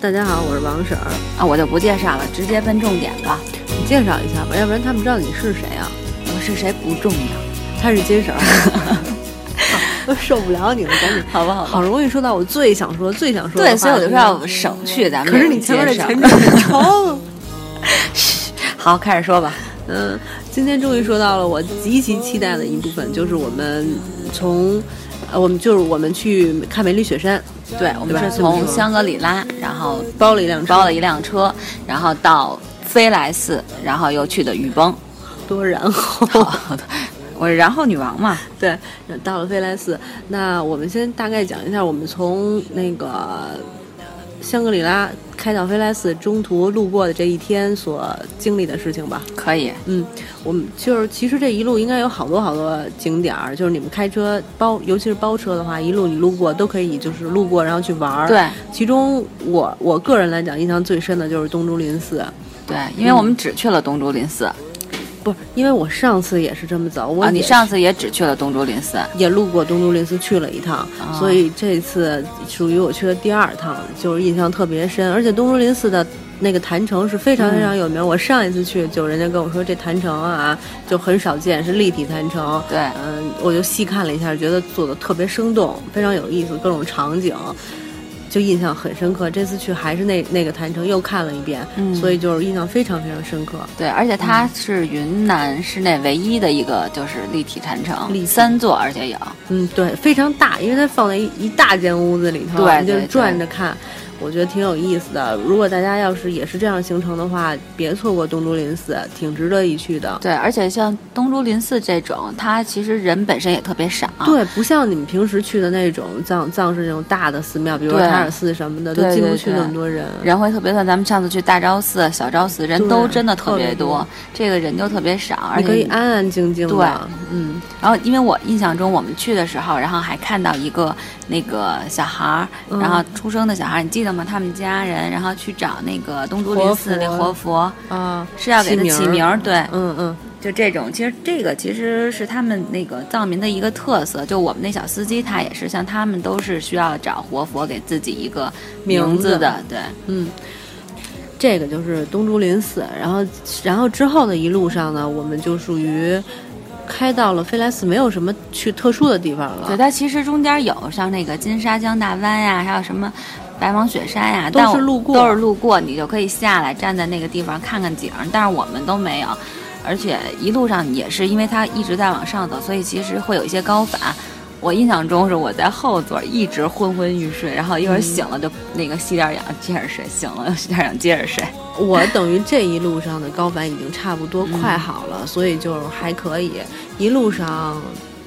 大家好，我是王婶儿。啊，我就不介绍了，直接奔重点吧。你介绍一下吧，要不然他们知道你是谁啊？我是谁不重要，他是金婶儿。我受不了你了，赶紧，好不好？好容易说到我最想说、最想说的对，话所以我就说要省去咱们。可是你前面的前提提很长。好，开始说吧。嗯，今天终于说到了我极其期待的一部分，就是我们从，呃，我们就是我们去看梅里雪山，对，我们是从香格里拉，然后包了一辆车，包了一辆车，然后到飞来寺，然后又去的雨崩。多然后。我是然后女王嘛。对，到了飞来寺，那我们先大概讲一下，我们从那个香格里拉开到飞来寺中途路过的这一天所经历的事情吧。可以，嗯，我们就是其实这一路应该有好多好多景点儿，就是你们开车包，尤其是包车的话，一路你路过都可以，就是路过然后去玩儿。，对其中我我个人来讲，印象最深的就是东竹林寺。对，因为我们只去了东竹林寺不是，因为我上次也是这么走，我啊，你上次也只去了东竹林寺。也路过东竹林寺去了一趟，哦所以这次属于我去的第二趟，就是印象特别深。而且东竹林寺的那个坛城是非常非常有名，我上一次去就人家跟我说这坛城啊就很少见，是立体坛城。对嗯，我就细看了一下，觉得做的特别生动，非常有意思，各种场景。就印象很深刻，这次去还是那那个坛城又看了一遍，嗯。所以就是印象非常非常深刻。对，而且它是云南市内唯一的一个就是立体坛城，立体。三座，而且有。嗯，对，非常大，因为它放在一一大间屋子里头，你就对对对。转着看，我觉得挺有意思的。如果大家要是也是这样行程的话，别错过东竹林寺，挺值得一去的。对，而且像东竹林寺这种，它其实人本身也特别少。对，不像你们平时去的那种藏藏式那种大的寺庙，比如说塔尔寺什么的，都进不去那么多人。人会特别多，咱们上次去大昭寺、小昭寺，人都真的特别多这个人就特别少，而你可以，安安静静的，对嗯，然后因为我印象中我们去的时候，然后还看到一个那个小孩儿，嗯。然后出生的小孩儿，你记得吗？他们家人然后去找那个东竹林寺那活佛啊，是要给他起名儿，儿，对，嗯嗯，就这种，其实这个其实是他们那个藏民的一个特色。就我们那小司机，他也是像他们都是需要找活佛给自己一个名名字的，对。嗯，这个就是东竹林寺，然后然后之后的一路上呢，我们就属于开到了飞来寺，没有什么去特殊的地方了。对，它其实中间有像那个金沙江大湾呀，还有什么白芒雪山呀，都但是路过都是路过，你就可以下来站在那个地方看看景儿。但是我们都没有，而且一路上也是因为它一直在往上走，所以其实会有一些高反。我印象中是我在后座一直昏昏欲睡，然后一会儿醒了就那个吸点氧接着睡，醒了又吸点氧接着睡。我等于这一路上的高反已经差不多嗯快好了，所以就还可以。一路上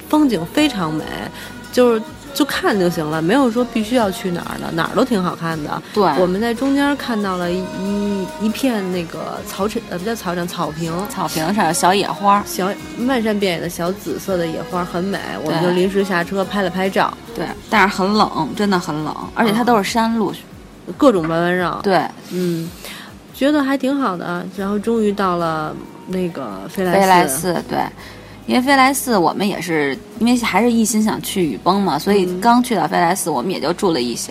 风景非常美，就是就看就行了，没有说必须要去哪儿的，哪儿都挺好看的。对，我们在中间看到了一一一片那个草场，呃，不叫草场，草坪。草坪上有小野花，小漫山遍野的小紫色的野花很美，我们就临时下车拍了拍照，对，但是很冷，真的很冷，而且它都是山路。各种弯弯绕。，对，嗯，觉得还挺好的。然后终于到了那个飞来飞来寺，对，因为飞来寺我们也是因为还是一心想去雨崩嘛，所以嗯刚去到飞来寺，我们也就住了一宿，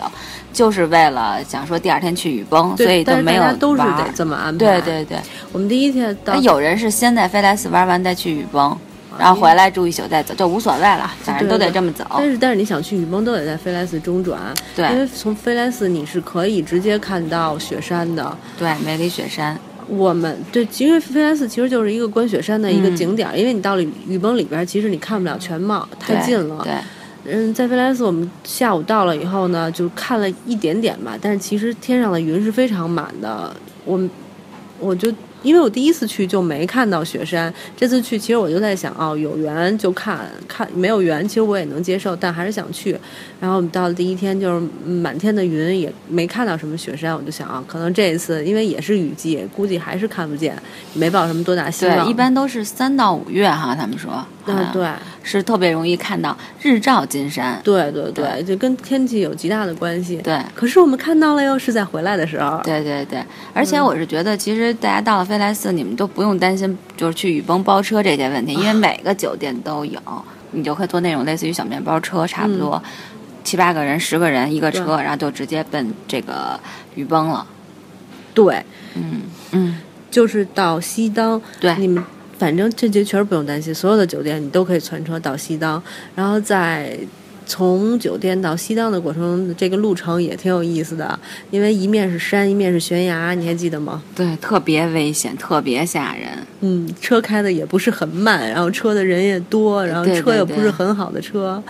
就是为了想说第二天去雨崩，所以但就没有大家都是玩得这么安排。对，对对，我们第一天到那有人是先在飞来寺玩完再去雨崩，然后回来住一宿再走，就无所谓了，反正都得这么走。但是但是你想去雨崩都得在飞来寺中转，因为从飞来寺你是可以直接看到雪山的。对，梅里雪山，我们对，因为飞来寺其实就是一个观雪山的一个嗯景点儿，因为你到了雨崩里边，其实你看不了全貌，太近了。对，嗯，在飞来寺我们下午到了以后呢，就看了一点点吧，但是其实天上的云是非常满的。我们我就因为我第一次去就没看到雪山，这次去其实我就在想，哦，有缘就看看，没有缘其实我也能接受，但还是想去。然后我们到了第一天就是满天的云，也没看到什么雪山，我就想啊，可能这一次因为也是雨季，估计还是看不见，没抱什么多大希望。对，一般都是三到五月哈，他们说，好嗯，对。是特别容易看到日照金山。对对对，对就跟天气有极大的关系。对，可是我们看到了哟，是在回来的时候。对对对，而且我是觉得，其实大家到了飞来寺，你们都不用担心就是去雨崩包车这些问题，因为每个酒店都有，你就可以坐那种类似于小面包车差不多。七八个人、十个人一个车，然后就直接奔这个雨崩了。对，嗯嗯，就是到西当，对你们反正这些确实不用担心，所有的酒店你都可以存车到西当，然后在从酒店到西藏的过程中，这个路程也挺有意思的，因为一面是山，一面是悬崖，你还记得吗？对，特别危险，特别吓人。嗯，车开的也不是很慢，然后车的人也多，然后车又不是很好的车，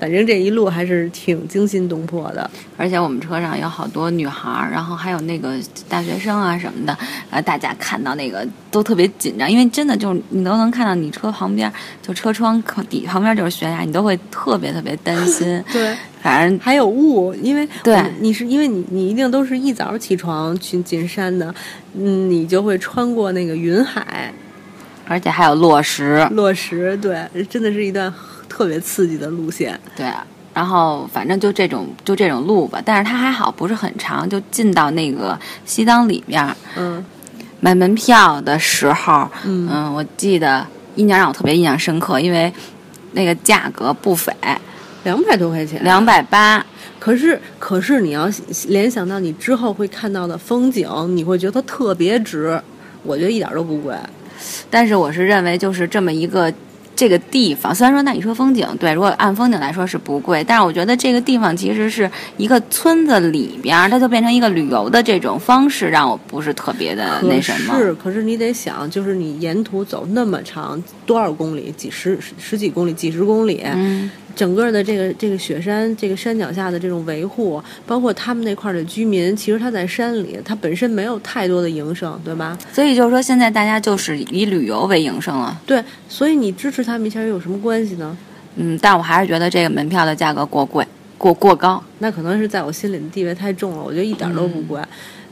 反正这一路还是挺惊心动魄的。而且我们车上有好多女孩儿，然后还有那个大学生啊什么的，呃，大家看到那个都特别紧张，因为真的就是你都能看到你车旁边，就车窗口底旁边就是悬崖，你都会特别特别担心。对，反正还有雾，因为对。你是因为你你一定都是一早起床去进山的，嗯，你就会穿过那个云海。而且还有落石，落石，对，真的是一段特别刺激的路线。对。然后反正就这种就这种路吧，但是它还好不是很长，就进到那个西藏里面嗯。买门票的时候，嗯。嗯，我记得印象让我特别印象深刻，因为那个价格不菲，两百多块钱，两百八。可是可是你要联想到你之后会看到的风景，你会觉得特别值。我觉得一点都不贵。但是我是认为，就是这么一个这个地方，虽然说那你说风景，对，如果按风景来说是不贵，但是我觉得这个地方其实是一个村子里边，它就变成一个旅游的这种方式，让我不是特别的那什么。是，可是你得想，就是你沿途走那么长，多少公里？几十十十几公里，几十公里，嗯，整个的这个这个雪山，这个山脚下的这种维护，包括他们那块儿的居民，其实他在山里，他本身没有太多的营生，对吧？所以就是说，现在大家就是以旅游为营生了。对，所以你支持他们一下又有什么关系呢？嗯，但我还是觉得这个门票的价格过贵，过过高。那可能是在我心里的地位太重了，我觉得一点都不贵。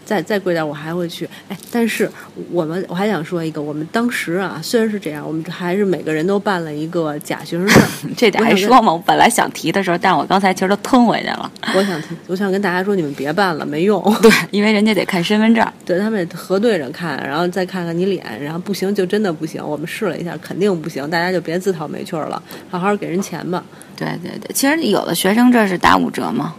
再再贵点我还会去，哎，但是我们我还想说一个，我们当时啊，虽然是这样，我们还是每个人都办了一个假学生证。这点还说吗？我本来想提的时候，但我刚才其实都吞回去了。我想提，我想跟大家说，你们别办了，没用。对，因为人家得看身份证。对他们核对着看，然后再看看你脸，然后不行就真的不行。我们试了一下，肯定不行，大家就别自讨没趣儿了，好好给人钱吧。对对对，其实有的学生证是打五折嘛。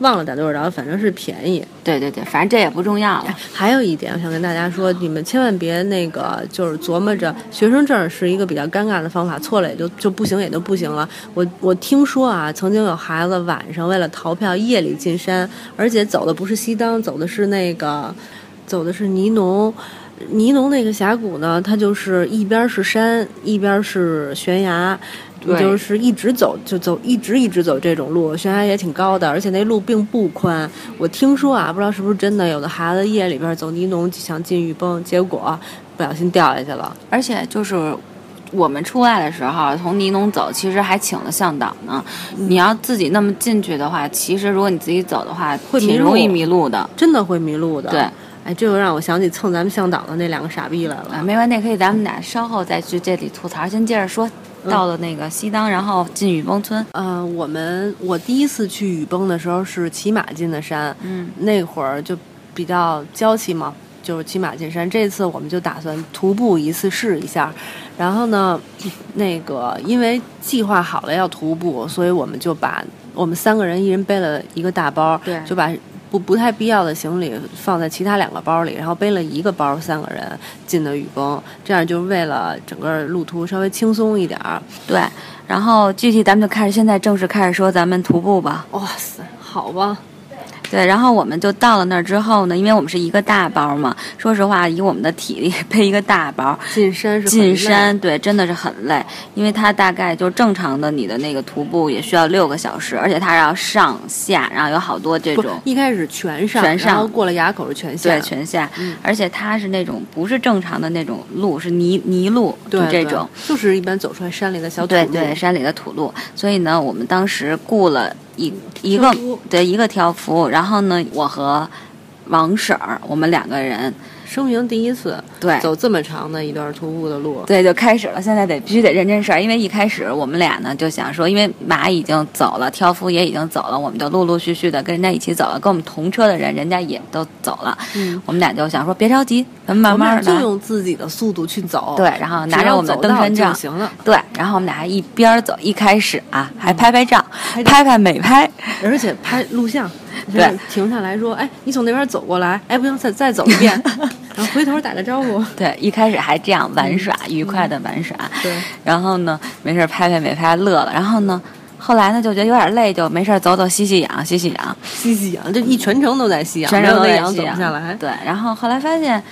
忘了打多少折，反正是便宜。对对对，反正这也不重要了。还有一点，我想跟大家说，你们千万别那个，就是琢磨着学生证是一个比较尴尬的方法，错了也就就不行，也就不行了。我我听说啊，曾经有孩子晚上为了逃票夜里进山，而且走的不是西当，走的是那个，走的是尼农。尼农那个峡谷呢，它就是一边是山，一边是悬崖，你对就是一直走就走，一直一直走这种路，悬崖也挺高的，而且那路并不宽。我听说啊，不知道是不是真的，有的孩子夜里边走尼农想进雨崩，结果不小心掉下去了。而且就是我们出来的时候，从尼农走，其实还请了向导呢。你要自己那么进去的话，其实如果你自己走的话，会挺容易迷路的。真的会迷路的。对，哎，这就让我想起蹭咱们向导的那两个傻逼来了。啊，没完，那，可以咱们俩稍后再去这里吐槽。先接着说，到了那个西当，然后进雨崩村。呃，我们我第一次去雨崩的时候是骑马进的山，嗯，那会儿就比较娇气嘛，就是骑马进山。这次我们就打算徒步一次试一下。然后呢，那个因为计划好了要徒步，所以我们就把我们三个人一人背了一个大包，对就把不不太必要的行李放在其他两个包里，然后背了一个包，三个人进的雨崩，这样就是为了整个路途稍微轻松一点儿。对。然后具体咱们就开始，现在正式开始说咱们徒步吧。哇塞，好吧，对，然后我们就到了那儿之后呢，因为我们是一个大包嘛，说实话，以我们的体力 背一个大包进山是很进山，对，真的是很累，因为它大概就正常的你的那个徒步也需要六个小时，而且它要上下，然后有好多这种。一开始全上，全上然后过了垭口是全下，对，全下，嗯而且它是那种不是正常的那种路，是泥泥路，就这种，就是一般走出来山里的小土路对对，山里的土路。所以呢，我们当时雇了一一个对一个条幅，然后呢，我和王婶儿，我们两个人，生平第一次对，走这么长的一段徒步的路，对，就开始了。现在得必须得认真事儿，因为一开始我们俩呢就想说，因为马已经走了，挑夫也已经走了，我们就陆陆续续的跟人家一起走了。跟我们同车的人，人家也都走了。嗯，我们俩就想说，别着急，咱们慢慢就用自己的速度去走，对，然后拿着我们的登山杖就行了。对，然后我们俩还一边走，一开始啊还拍拍照，拍拍拍美拍，而且拍录像。对，停下来说，哎，你从那边走过来，哎，不行，再再走一遍，然后回头打个招呼。对，一开始还这样玩耍，愉快的玩耍。对，然后呢，没事拍拍美拍，乐了。然后呢，后来呢，就觉得有点累，就没事走走，吸吸氧，吸吸氧，吸吸氧，这一全程都在吸氧，全程都在吸氧，走不下来。对，然后后来发现。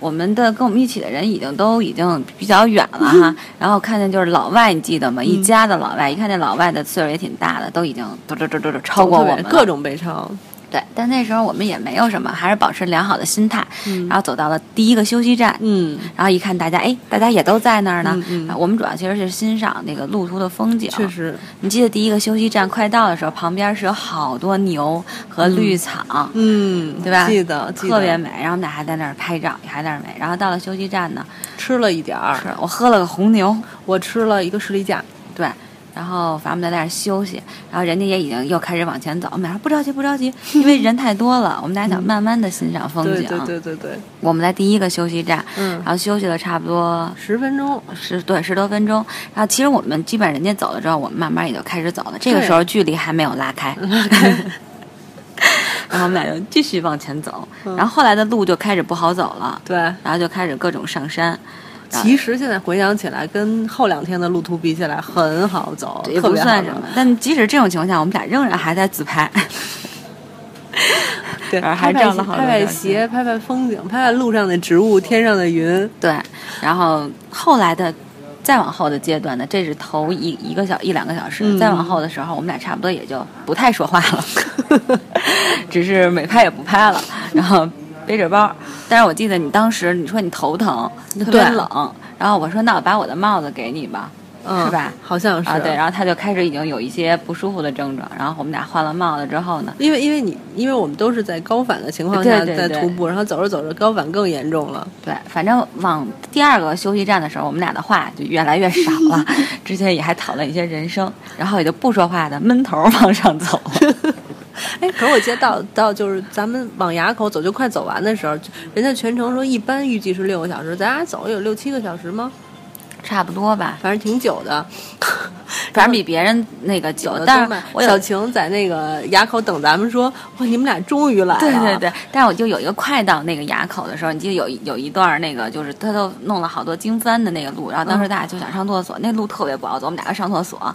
我们的跟我们一起的人已经都已经比较远了哈，然后看见就是老外，你记得吗？一家的老外，一看见老外的岁数也挺大的，都已经嘟嘟嘟嘟嘟超过我们，各种被超。对，但那时候我们也没有什么，还是保持良好的心态，然后走到了第一个休息站，嗯，然后一看大家，哎，大家也都在那儿呢，嗯，我们主要其实是欣赏那个路途的风景。确实，你记得第一个休息站快到的时候，旁边是有好多牛和绿草，嗯，对吧？记得，特别美。然后我们俩还在那儿拍照，也还在那儿美。然后到了休息站呢，吃了一点儿，我喝了个红牛，我吃了一个士力架，对。然后咱们在那儿休息，然后人家也已经又开始往前走。我们俩说不着急，不着急，因为人太多了。我们俩想慢慢的欣赏风景。对对对对。我们在第一个休息站，嗯，然后休息了差不多十分钟，十对十多分钟。然后其实我们基本人家走了之后，我们慢慢也就开始走了。这个时候距离还没有拉开。然后我们俩就继续往前走。然后后来的路就开始不好走了。对。然后就开始各种上山。其实现在回想起来，跟后两天的路途比起来，很好走，也不算什么。但即使这种情况下，我们俩仍然还在自拍。对，还照了好拍拍鞋，拍拍风景，拍拍路上的植物，天上的云。对，然后后来的再往后的阶段呢，这是头一一个小一两个小时。再往后的时候，我们俩差不多也就不太说话了，只是美拍也不拍了，然后。背着包，但是我记得你当时你说你头疼，特别冷，然后我说那我把我的帽子给你吧，是吧？好像是啊，对，然后他就开始已经有一些不舒服的症状，然后我们俩换了帽子之后呢，因为因为你因为我们都是在高反的情况下在徒步，然后走着走着高反更严重了，对，反正往第二个休息站的时候，我们俩的话就越来越少了，之前也还讨论一些人生，然后也就不说话的闷头往上走。哎，可我记得到到就是咱们往垭口走就快走完的时候，人家全程说一般预计是六个小时，咱俩走有六七个小时吗？差不多吧，反正挺久的，反正比别人那个久。但是小晴在那个垭口等咱们，说哇，你们俩终于来了。对对对，但是我就有一个快到那个垭口的时候，你记得有有一段那个就是他都弄了好多经幡的那个路，然后当时大家就想上厕所，那路特别不好走，我们俩上厕所，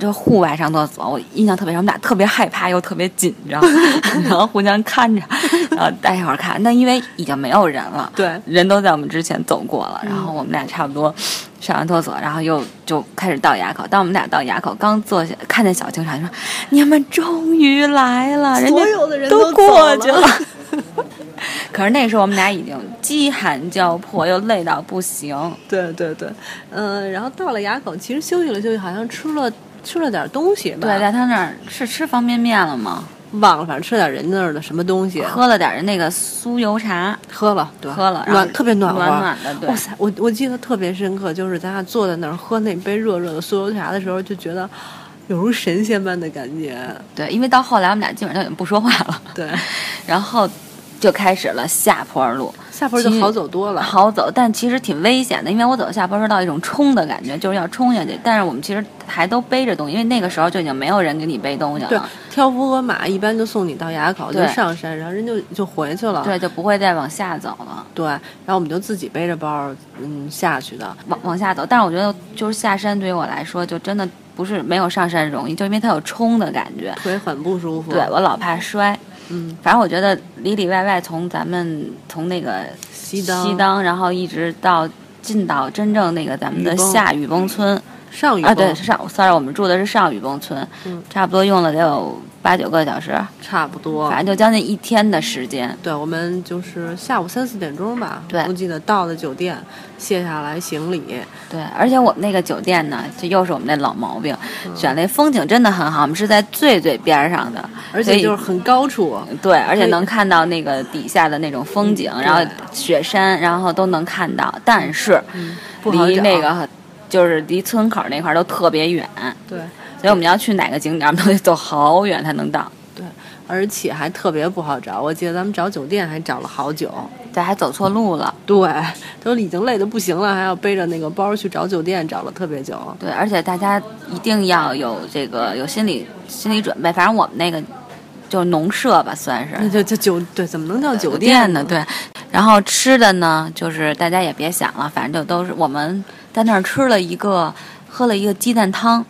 这户外上厕所，我印象特别深，我们俩特别害怕又特别紧张，然后互相看着，然后待一会儿看，那因为已经没有人了，对，人都在我们之前走过了，然后我们俩差不多。上完厕所，然后又就开始到垭口。当我们俩到垭口，刚坐下，看见小警察，说：“你们终于来了！”所有的人都过去了。可是那时候我们俩已经饥寒交迫，又累到不行。对对对，嗯，然后到了垭口，其实休息了休息，好像吃了吃了点东西吧。对，在他那儿是吃方便面了吗？忘了，反正吃点人那儿的什么东西，喝了点那个酥油茶，喝了，喝了，暖特别暖和，暖暖的。哇塞，我我记得特别深刻，就是咱俩坐在那儿喝那杯热热的酥油茶的时候，就觉得有如神仙般的感觉。对，因为到后来我们俩基本上已经不说话了。对，然后就开始了下坡路。下坡就好走多了，好走，但其实挺危险的，因为我走下坡是到一种冲的感觉，就是要冲下去。但是我们其实还都背着东西，因为那个时候就已经没有人给你背东西了。对，挑夫和马一般就送你到垭口，就上山，然后人就就回去了。对，就不会再往下走了。对，然后我们就自己背着包，嗯，下去的，往往下走。但是我觉得，就是下山对于我来说，就真的不是没有上山容易，就因为它有冲的感觉，腿很不舒服。对我老怕摔。嗯，反正我觉得里里外外从咱们从那个。西当，西当，然后一直到进到真正那个咱们的下雨崩村，上雨啊，对，崩上，sorry，我们住的是上雨崩村，嗯。差不多用了得有八九个小时，差不多。反。正就将近一天的时间。对，我们就是下午三四点钟吧，对。我记得到了酒店，卸下来行李，对，而且我们那个酒店呢，这又是我们那老毛病，嗯。选那风景真的很好，我们是在最最边儿上的，而且就是很高处，对，而且能看到那个底下的那种风景，嗯然后雪山，然后都能看到，但是不离那个就是离村口那块儿都特别远，对所以我们要去哪个景点都得走好远才能到。对，而且还特别不好找。我记得咱们找酒店还找了好久，对还走错路了，对，都已经累得不行了，还要背着那个包去找酒店，找了特别久。对，而且大家一定要有这个有心理心理准备，反正我们那个就是农舍吧，算是那就就酒对，怎么能叫酒店呢？对，然后吃的呢，就是大家也别想了，反正就都是我们在那儿吃了一个，喝了一个鸡蛋汤，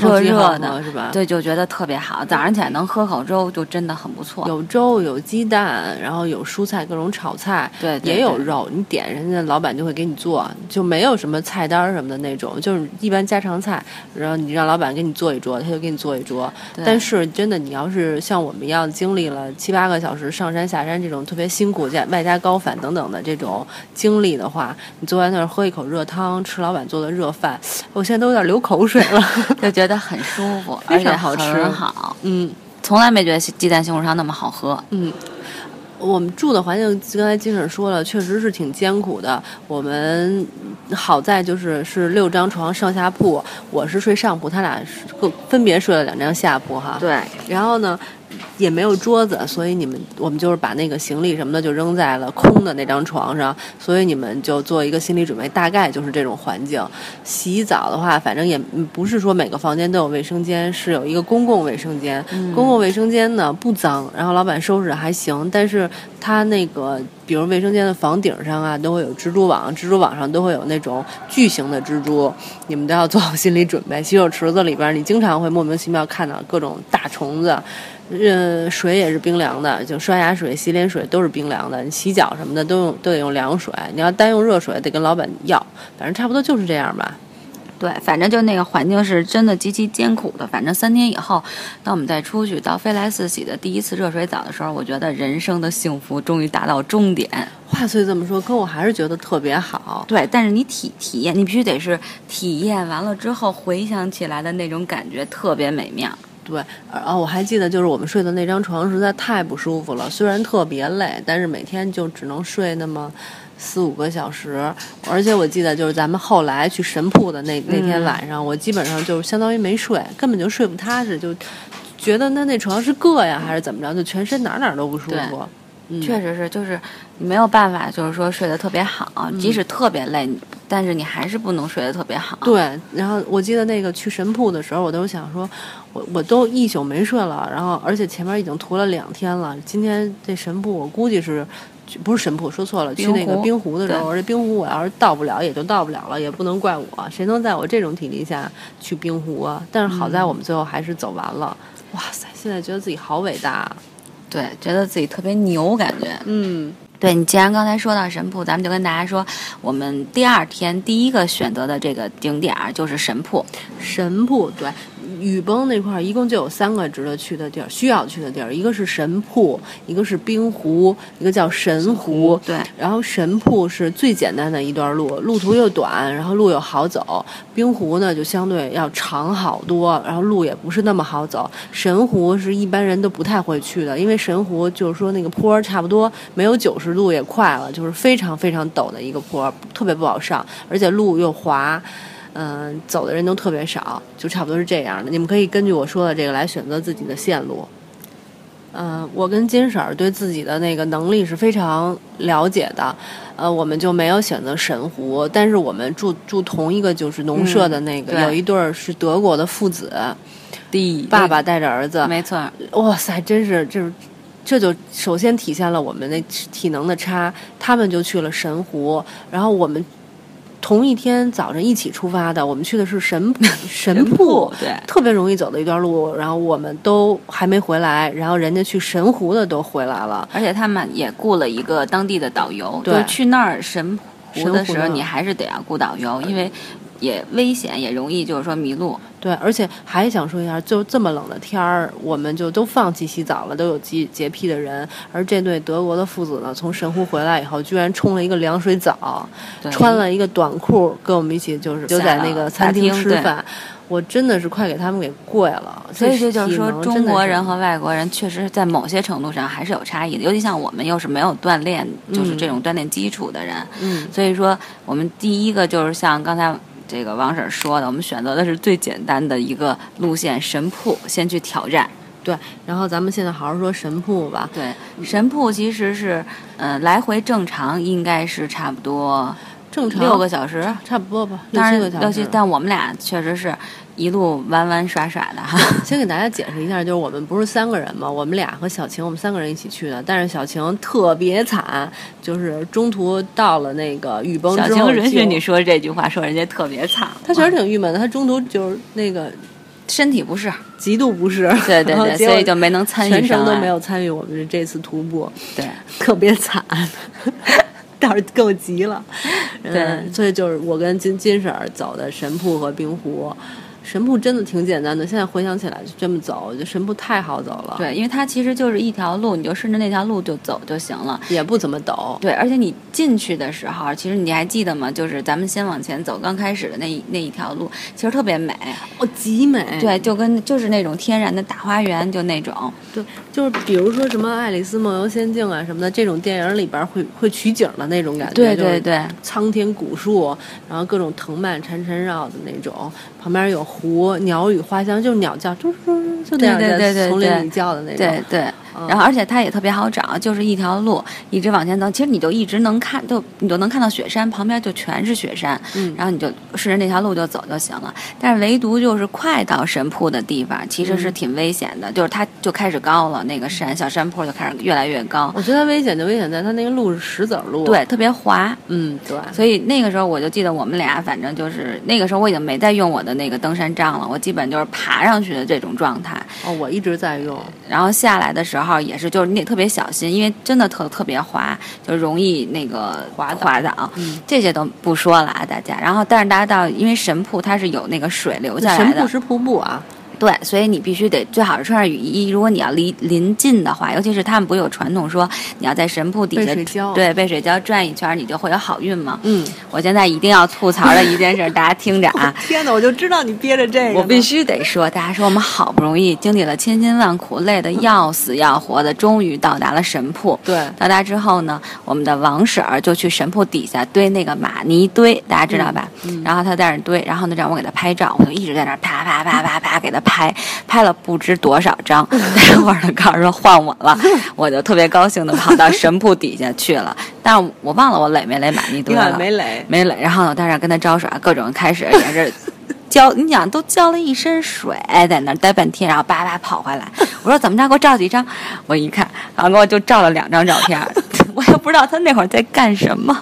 热热的是吧？对，就觉得特别好。早上起来能喝口粥，就真的很不错。有粥，有鸡蛋，然后有蔬菜，各种炒菜，对对对也有肉。你点人家老板就会给你做，就没有什么菜单什么的那种，就是一般家常菜。然后你让老板给你做一桌，他就给你做一桌。但是真的，你要是像我们一样经历了七八个小时上山下山这种特别辛苦加外加高反等等的这种经历的话，你坐在那儿喝一口热汤，吃老板做的热饭，我现在都有点流口水了。就觉得很舒服，而且好吃很好。嗯。从来没觉得鸡蛋西红柿汤那么好喝。嗯，我们住的环境，刚才金婶说了，确实是挺艰苦的。我们好在就是是六张床上下铺，我是睡上铺，他俩是各分别睡了两张下铺哈。对，然后呢，也没有桌子，所以你们我们就是把那个行李什么的就扔在了空的那张床上，所以你们就做一个心理准备，大概就是这种环境。洗澡的话，反正也嗯不是说每个房间都有卫生间，是有一个公共卫生间。公共卫生间呢不脏，然后老板收拾还行，但是他那个比如卫生间的房顶上啊都会有蜘蛛网，蜘蛛网上都会有那种巨型的蜘蛛，你们都要做好心理准备。洗手池子里边，你经常会莫名其妙看到各种大虫子。呃，水也是冰凉的，就刷牙水、洗脸水都是冰凉的。你洗脚什么的都用都得用凉水，你要单用热水得跟老板要，反正差不多就是这样吧。对，反正就那个环境是真的极其艰苦的。反正三天以后，当我们再出去到飞来寺洗的第一次热水澡的时候，我觉得人生的幸福终于达到终点。话虽这么说，可我还是觉得特别好。对，但是你体体验，你必须得是体验完了之后回想起来的那种感觉特别美妙。对，然后，我还记得，就是我们睡的那张床实在太不舒服了，虽然特别累，但是每天就只能睡那么四五个小时。而且我记得，就是咱们后来去神铺的那那天晚上，我基本上就是相当于没睡，根本就睡不踏实，就觉得那那床是硌呀，还是怎么着，就全身哪儿哪儿都不舒服。嗯，确实是，就是你没有办法，就是说睡得特别好，即使特别累，但是你还是不能睡得特别好。对，然后我记得那个去神铺的时候，我都想说，我我都一宿没睡了，然后而且前面已经涂了两天了，今天这神铺我估计是。不是神铺，说错了。去那个冰冰湖的时候，对这冰湖我要是到不了，也就到不了了，也不能怪我。谁能在我这种体力下去冰湖啊？但是好在我们最后还是走完了。哇塞，现在觉得自己好伟大啊。对，觉得自己特别牛，感觉。嗯，对你，既然刚才说到神瀑，咱们就跟大家说，我们第二天第一个选择的这个景点儿就是神瀑。神瀑对，雨崩那块儿一共就有三个值得去的地儿，需要去的地儿，一个是神瀑，一个是冰湖，一个叫神湖。对，然后神瀑是最简单的一段路，路途又短，然后路又好走。冰湖呢就相对要长好多，然后路也不是那么好走。神湖是一般人都不太会去的，因为神湖就是说那个坡儿差不多没有九十度也快了，就是非常非常陡的一个坡儿，特别不好上，而且路又滑。嗯，走的人都特别少，就差不多是这样的。你们可以根据我说的这个来选择自己的线路。嗯，我跟金婶儿对自己的那个能力是非常了解的，呃，我们就没有选择神湖，但是我们住住同一个就是农舍的那个，嗯有一对儿是德国的父子，第爸爸带着儿子，没错，哇塞，真是就是。这就首先体现了我们那体能的差，他们就去了神湖，然后我们同一天早晨一起出发的，我们去的是神 神瀑，对。特别容易走的一段路，然后我们都还没回来，然后人家去神湖的都回来了。而且他们也雇了一个当地的导游，对。就是去那儿神湖的时候，你还是得要雇导游，因为也危险，也容易就是说迷路。对，而且还想说一下，就这么冷的天儿，我们就都放弃洗澡了，都有洁洁癖的人。而这对德国的父子呢，从神户回来以后，居然冲了一个凉水澡，穿了一个短裤，跟我们一起就是就在那个餐厅吃饭。我真的是快给他们给跪了。所以这就是说，中国人和外国人确实在某些程度上还是有差异的，尤其像我们又是没有锻炼，就是这种锻炼基础的人，嗯，所以说我们第一个就是像刚才。这个王婶说的，我们选择的是最简单的一个路线——神瀑，先去挑战。对。然后咱们现在好好说神瀑吧。对，神瀑其实是，呃，来回正常应该是差不多正常六个小时，差不多吧，六当七个小时然六七，。但我们俩确实是一路玩玩耍耍的哈。先给大家解释一下，就是我们不是三个人嘛，我们俩和小晴，我们三个人一起去的。但是小晴特别惨，就是中途到了那个雨崩小之后小，晴允许你说这句话，说人家特别惨，他确实挺郁闷的，他中途就是那个身体不适，极度不适，对对对，所以就没能参与全程都没有参与我们这次徒步，对。特别惨。倒是够急了，对嗯。所以就是我跟金金婶儿走的神瀑和冰湖，神瀑真的挺简单的，现在回想起来就这么走，我觉得神瀑太好走了，，对，因为它其实就是一条路，你就顺着那条路就走就行了。也不怎么陡，对，而且你进去的时候，其实你还记得吗？就是咱们先往前走，刚开始的那一那一条路，其实特别美。哦，极美，对，就跟就是那种天然的大花园，就那种。对，就是比如说什么《爱丽丝梦游仙境》啊什么的这种电影里边会会取景的那种感觉，对对对苍天古树，然后各种藤蔓缠缠绕的那种，旁边有湖，鸟语花香，就是鸟叫，啾啾啾，就那样对对对在对对丛林里叫的那种，对然后而且它也特别好找，就是一条路一直往前走，其实你就一直能看，就你就能看到雪山，旁边就全是雪山，嗯。然后你就顺着那条路就走就行了。但是唯独就是快到神瀑的地方，其实嗯是挺危险的，就是它就开始高了，那个山小山坡就开始越来越高，我觉得危险就危险在它那个路是石子儿路，对，，特别滑。嗯，对，所以那个时候我就记得我们俩，反正就是那个时候我已经没再用我的那个登山杖了，我基本就是爬上去的这种状态。哦，我一直在用，然后下来的时候也是，就是你得特别小心，因为真的特特别滑，就容易那个滑倒滑倒。嗯，这些都不说了啊，大家。然后，但是大家到，因为神瀑它是有那个水流下来的，神瀑是瀑布啊，对，所以你必须得最好是穿上雨衣。如果你要离临近的话，尤其是他们不有传统说你要在神瀑底下对背水礁转一圈，你就会有好运嘛。嗯，我现在一定要吐槽的一件事，大家听着啊。天哪，我就知道你憋着这个，我必，须得说，大家说我们好不容易经历了千辛万苦，累得要死要活的，终于到达了神瀑。对，到达之后呢，我们的王婶儿就去神瀑底下堆那个玛尼堆，大家知道吧？嗯然后她在那儿堆，然后呢让我给她拍照，我就一直在那儿啪啪啪啪啪给她拍，拍了不知多少张。待会儿呢告诉说换我了，我就特别高兴的跑到神铺底下去了，但是我忘了我垒没垒马尼堆你了，看没垒，没垒，然后呢，我在那儿跟他招手，各种开始也是 浇，你想都浇了一身水，在那儿待半天，然后叭叭跑回来。我说怎么着，给我照几张。我一看，然后给我就照了两张照片，我也不知道他那会儿在干什么。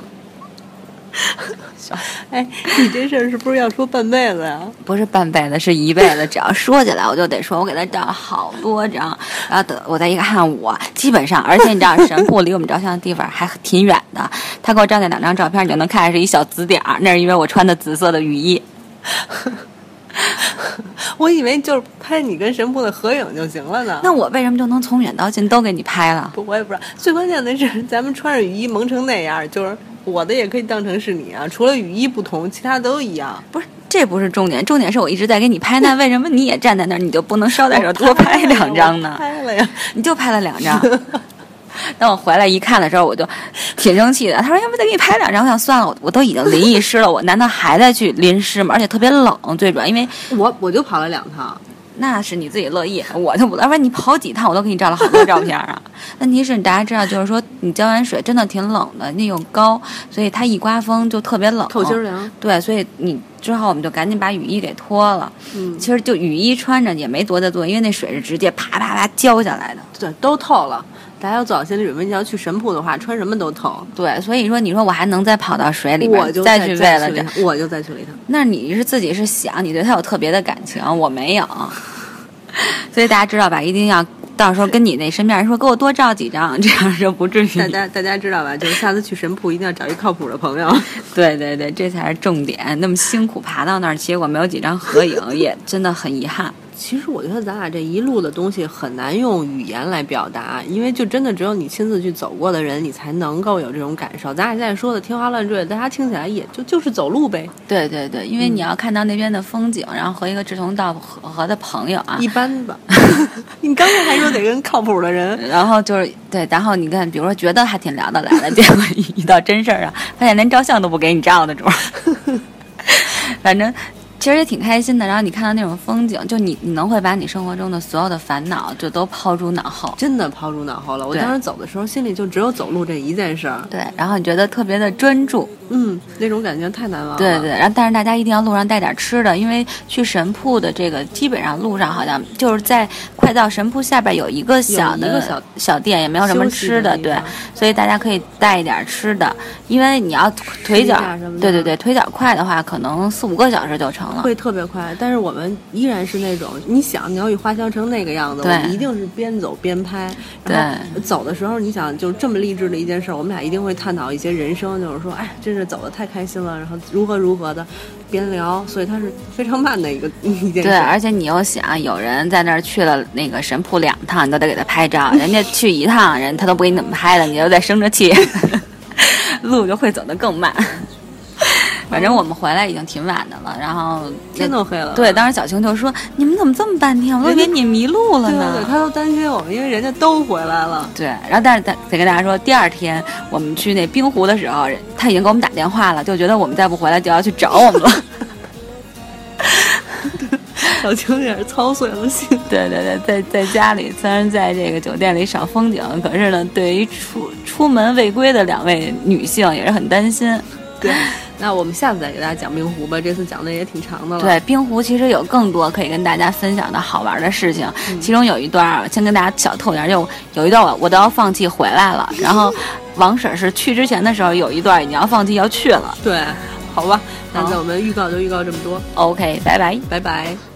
哎，你这事儿是不是要说半辈子呀？不是半辈子，是一辈子。只要说起来，我就得说，我给他照了好多张。然后等我再一看，我基本上，而且你知道，神户离我们照相的地方还挺远的。他给我照那两张照片，你就能看见是一小紫点儿，那是因为我穿的紫色的雨衣。我以为就是拍你跟神父的合影就行了呢。那我为什么就能从远到近都给你拍了？不，我也不知道。最关键的是，咱们穿着雨衣蒙成那样，就是我的也可以当成是你啊。除了雨衣不同，其他都一样。不是，这不是重点，重点是我一直在给你拍，那为什么你也站在那儿，你就不能捎带手多拍两张呢？拍了呀，你就拍了两张。等我回来一看的时候，我就挺生气的。他说：“要不再给你拍两张？”我想算了，我我都已经淋一湿了，我难道还在去淋湿吗？而且特别冷，最主要因为我我就跑了两趟。那是你自己乐意，我就不。要不然你跑几趟，我都给你照了好多照片啊。问题是大家知道，就是说你浇完水真的挺冷的，那又高，所以它一刮风就特别冷，透心凉。对，所以你之后我们就赶紧把雨衣给脱了。嗯，其实就雨衣穿着也没多大作用，因为那水是直接啪啪啪浇下来的。对，都透了。大家要做好心理准备，你要去神瀑的话，穿什么都疼。对，所以说你说我还能再跑到水里边我就再去为了这我就再去了一趟。那你是自己是想你对他有特别的感情，我没有。所以大家知道吧，一定要到时候跟你那身边人说，给我多照几张，这样就不至于。大家大家知道吧？就是下次去神铺一定要找一靠谱的朋友。对对对，这才是重点。那么辛苦爬到那儿，结果没有几张合影，也真的很遗憾。其实我觉得咱俩这一路的东西很难用语言来表达，因为就真的只有你亲自去走过的人，你才能够有这种感受。咱俩现在说的天花乱坠，大家听起来也就就是走路呗。对对对，因为你要看到那边的风景，然后和一个志同道合的朋友啊，一般吧。你刚才还说得跟靠谱的人，然后就是对，然后你看，比如说觉得还挺聊得来的，结果一到真事儿上，发现连照相都不给你照的主儿。反正。其实也挺开心的，然后你看到那种风景，就你你能会把你生活中的所有的烦恼就都抛诸脑后，真的抛诸脑后了。我当时走的时候，心里就只有走路这一件事儿。对，然后你觉得特别的专注，嗯，那种感觉太难忘了。对对，然后但是大家一定要路上带点吃的，因为去神铺的这个基本上路上好像就是在快到神铺下边有一个小的个小小店，也没有什么吃的，对，所以大家可以带一点吃的，因为你要腿脚，对对对，腿脚快的话，可能四五个小时就成了，会特别快。但是我们依然是那种，你想你要与花香成那个样子，我们一定是边走边拍。对，走的时候你想就这么励志的一件事，我们俩一定会探讨一些人生，就是说，哎，真是走的太开心了，然后如何如何的边聊，所以它是非常慢的一个 一件事。对，而且你又想，有人在那儿去了那个神铺两趟，你都得给他拍照，人家去一趟，人他都不给你怎么拍的，你就在生着气，路就会走得更慢。反正我们回来已经挺晚的了，然后天都黑了。对，当时小青就说：“你们怎么这么半天？我都以为你迷路了呢。”对对，他都担心我们，因为人家都回来了。对，然后但是得得跟大家说，第二天我们去那冰湖的时候，他已经给我们打电话了，就觉得我们再不回来就要去找我们了。小青也是操碎了心。对对对，在在家里，虽然在这个酒店里赏风景，可是呢，对于出出门未归的两位女性也是很担心。对。那我们下次再给大家讲冰壶吧，这次讲的也挺长的了。对，冰壶其实有更多可以跟大家分享的好玩的事情，其中有一段先跟大家小透点，就有一段我我都要放弃回来了，然后 王婶是去之前的时候有一段已经要放弃要去了。对，好吧，那我们预告就预告这么多。OK，拜拜，拜拜。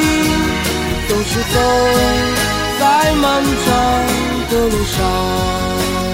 总是走在漫长的路上。